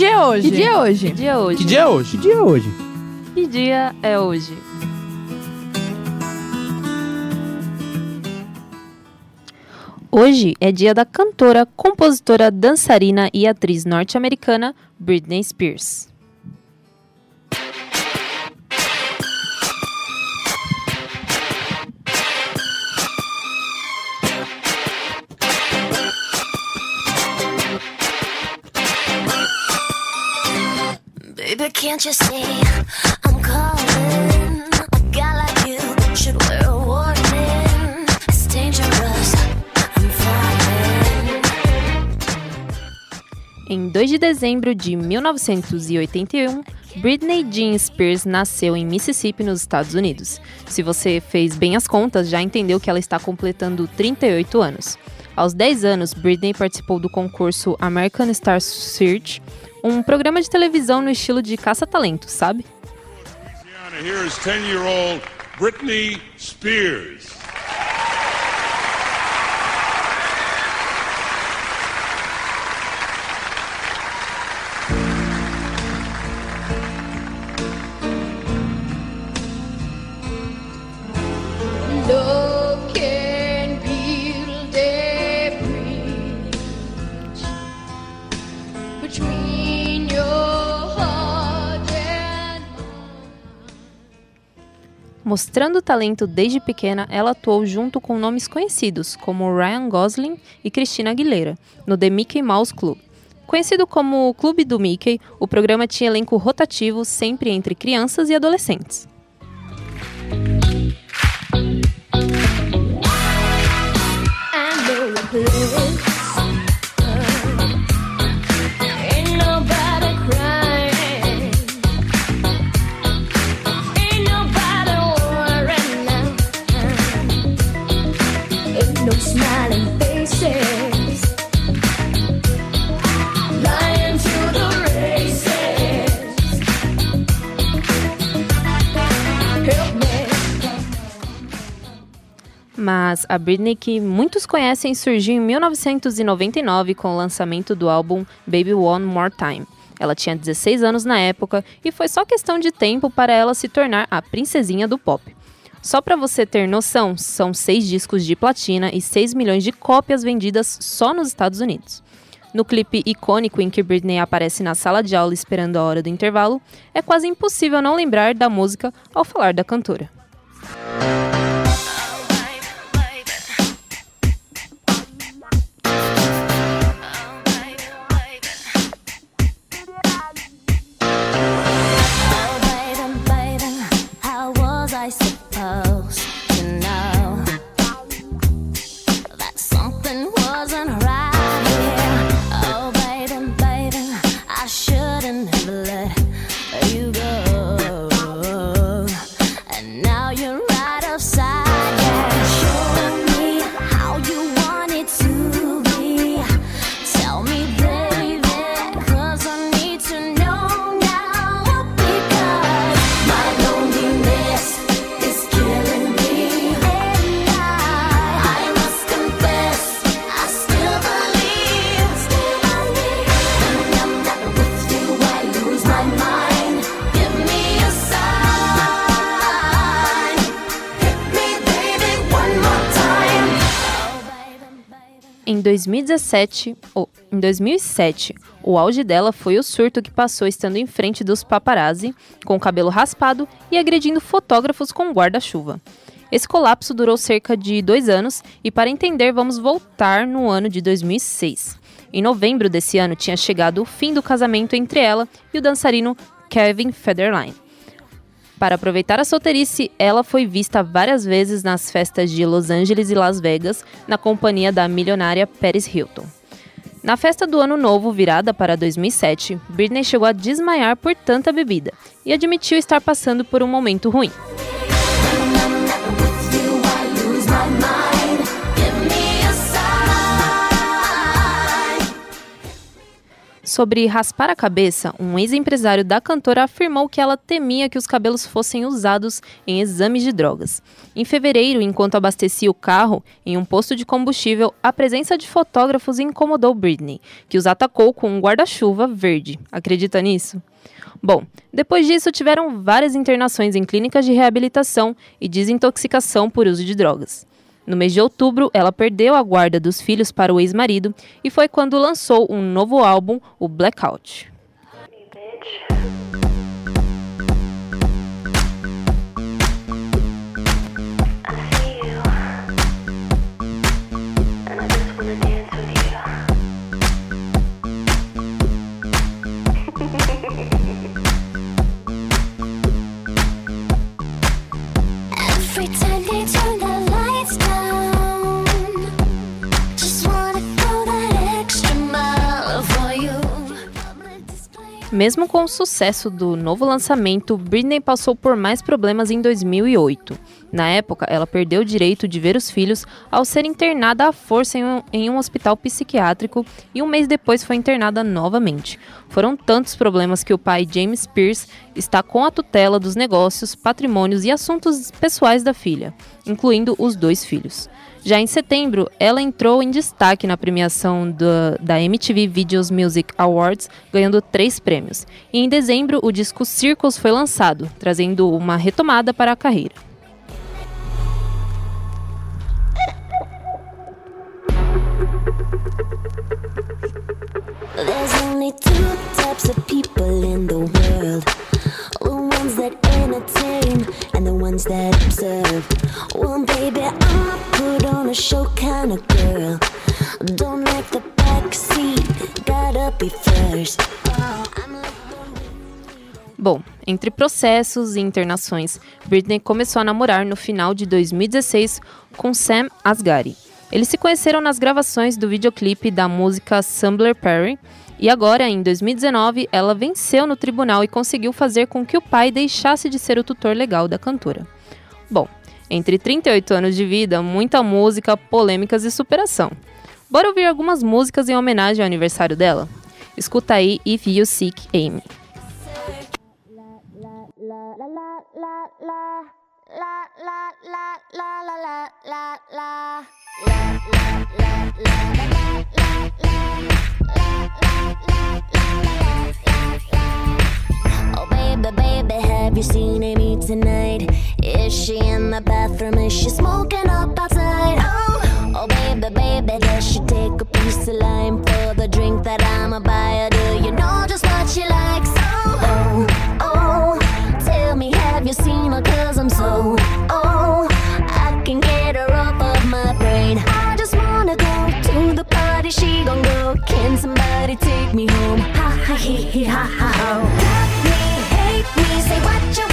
dia é hoje? Que dia é hoje? Que dia é hoje? Que dia é hoje? Que dia é hoje? Que dia é hoje? Hoje é dia da cantora, compositora, dançarina e atriz norte-americana Britney Spears. Baby, can't you see I'm calling? A guy like you should wear a warning. It's dangerous. I'm falling. Em 2 de dezembro de 1981, Britney Jean Spears nasceu em Mississippi, nos Estados Unidos. Se você fez bem as contas, já entendeu que ela está completando 38 anos. Aos 10 anos, Britney participou do concurso American Star Search, um programa de televisão no estilo de caça-talentos, sabe? Louisiana, Here is 10-year-old Britney Spears. Mostrando talento desde pequena, ela atuou junto com nomes conhecidos como Ryan Gosling e Christina Aguilera no The Mickey Mouse Club. Conhecido como o Clube do Mickey, o programa tinha elenco rotativo sempre entre crianças e adolescentes. Mas a Britney que muitos conhecem surgiu em 1999 com o lançamento do álbum Baby One More Time. Ela tinha 16 anos na época e foi só questão de tempo para ela se tornar a princesinha do pop. Só para você ter noção, são seis discos de platina e 6 milhões de cópias vendidas só nos Estados Unidos. No clipe icônico em que Britney aparece na sala de aula esperando a hora do intervalo, é quase impossível não lembrar da música ao falar da cantora. 2017, ou em 2007, o auge dela foi o surto que passou estando em frente dos paparazzi, com o cabelo raspado e agredindo fotógrafos com guarda-chuva. Esse colapso durou cerca de dois anos e, para entender, vamos voltar no ano de 2006. Em novembro desse ano, tinha chegado o fim do casamento entre ela e o dançarino Kevin Federline. Para aproveitar a solteirice, ela foi vista várias vezes nas festas de Los Angeles e Las Vegas, na companhia da milionária Paris Hilton. Na festa do Ano Novo, virada para 2007, Britney chegou a desmaiar por tanta bebida e admitiu estar passando por um momento ruim. Sobre raspar a cabeça, um ex-empresário da cantora afirmou que ela temia que os cabelos fossem usados em exames de drogas. Em fevereiro, enquanto abastecia o carro em um posto de combustível, a presença de fotógrafos incomodou Britney, que os atacou com um guarda-chuva verde. Acredita nisso? Bom, depois disso tiveram várias internações em clínicas de reabilitação e desintoxicação por uso de drogas. No mês de outubro, ela perdeu a guarda dos filhos para o ex-marido e foi quando lançou um novo álbum, o Blackout. Mesmo com o sucesso do novo lançamento, Britney passou por mais problemas em 2008. Na época, ela perdeu o direito de ver os filhos ao ser internada à força em um, em um hospital psiquiátrico e um mês depois foi internada novamente. Foram tantos problemas que o pai James Pierce está com a tutela dos negócios, patrimônios e assuntos pessoais da filha, incluindo os dois filhos. Já em setembro, ela entrou em destaque na premiação da, da MTV Videos Music Awards, ganhando três prêmios. E em dezembro, o disco Circles foi lançado, trazendo uma retomada para a carreira. Entre processos e internações, Britney começou a namorar no final de 2016 com Sam Asghari. Eles se conheceram nas gravações do videoclipe da música Sambler Perry e agora, em 2019, ela venceu no tribunal e conseguiu fazer com que o pai deixasse de ser o tutor legal da cantora. Bom, entre 38 anos de vida, muita música, polêmicas e superação. Bora ouvir algumas músicas em homenagem ao aniversário dela? Escuta aí If You Seek Amy. Oh baby, baby, have you seen Amy tonight? Is she in the bathroom? Is she smoking up outside? Oh, oh baby, baby, does she take a piece of lime for the drink that I'ma buy her? Do you know just what she likes? Take me home? Ha ha he he ha ha ho. Love me, hate me, say what you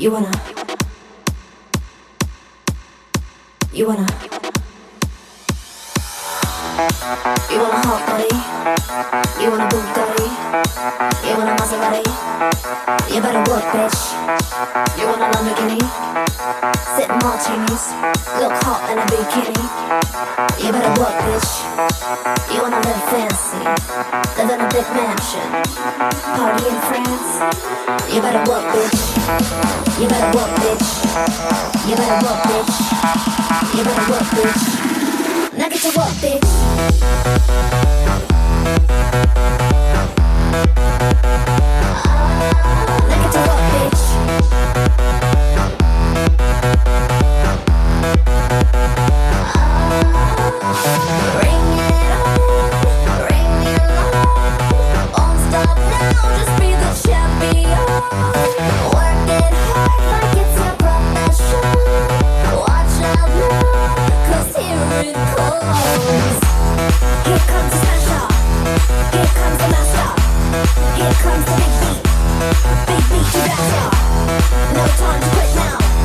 You wanna. You wanna. You wanna hot body. You wanna Bugatti. You wanna Maserati. You better work, bitch. You wanna Lamborghini martinis, look hot in a bikini. You better work, bitch. You wanna live fancy, live in a big mansion, party in France. You better work, bitch. You better work, bitch. You better work, bitch. You better work, bitch. Now get to work, bitch. No time to quit now.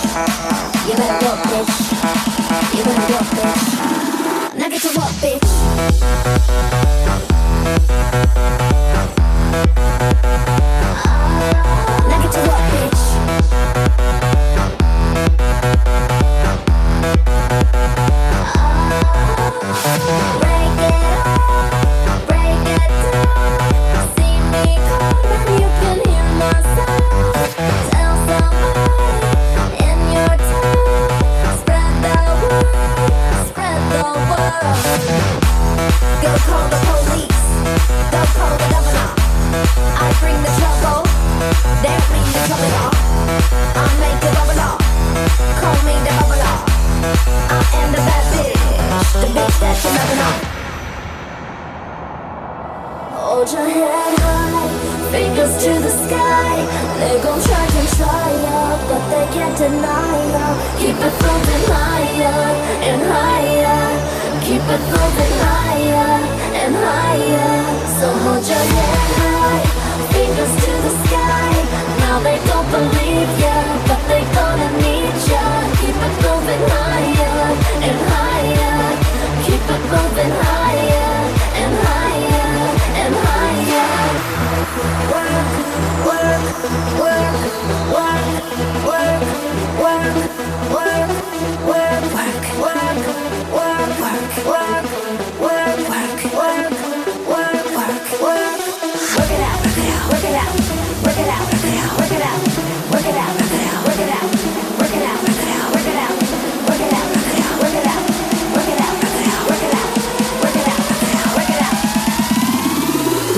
You better walk, this. You better walk, this. Now get to walk, bitch.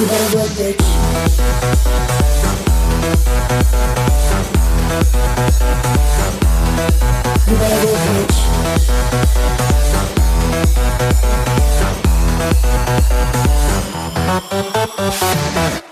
You better work, bitch. You better work, bitch.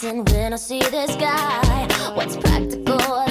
dancing when I see this guy. What's practical?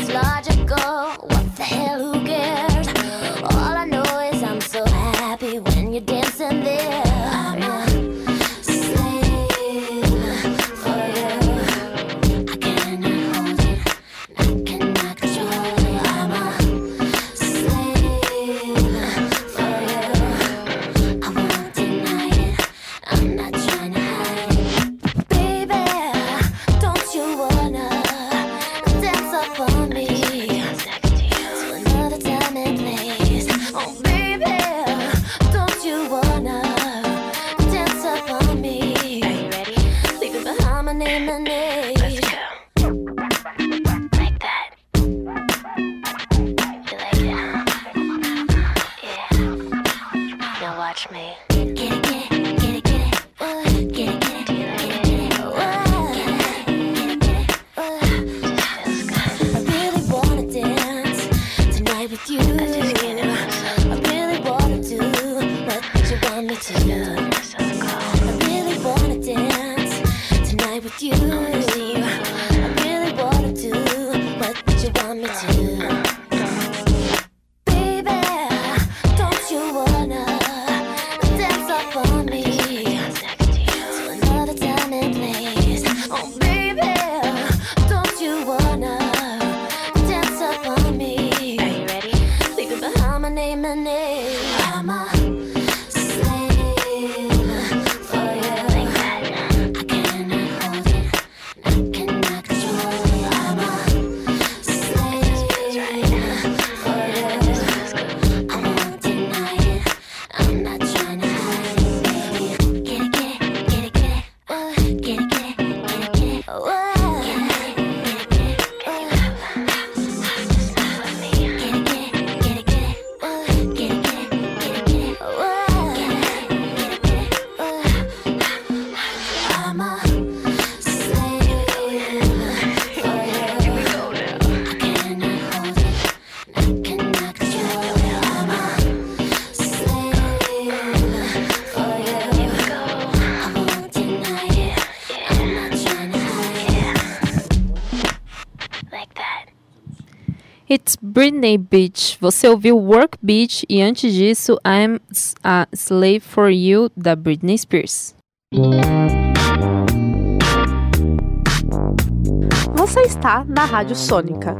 to know. Britney Beach. Você ouviu Work Beach e antes disso I'm a Slave for You da Britney Spears. Você está na Rádio Sônica.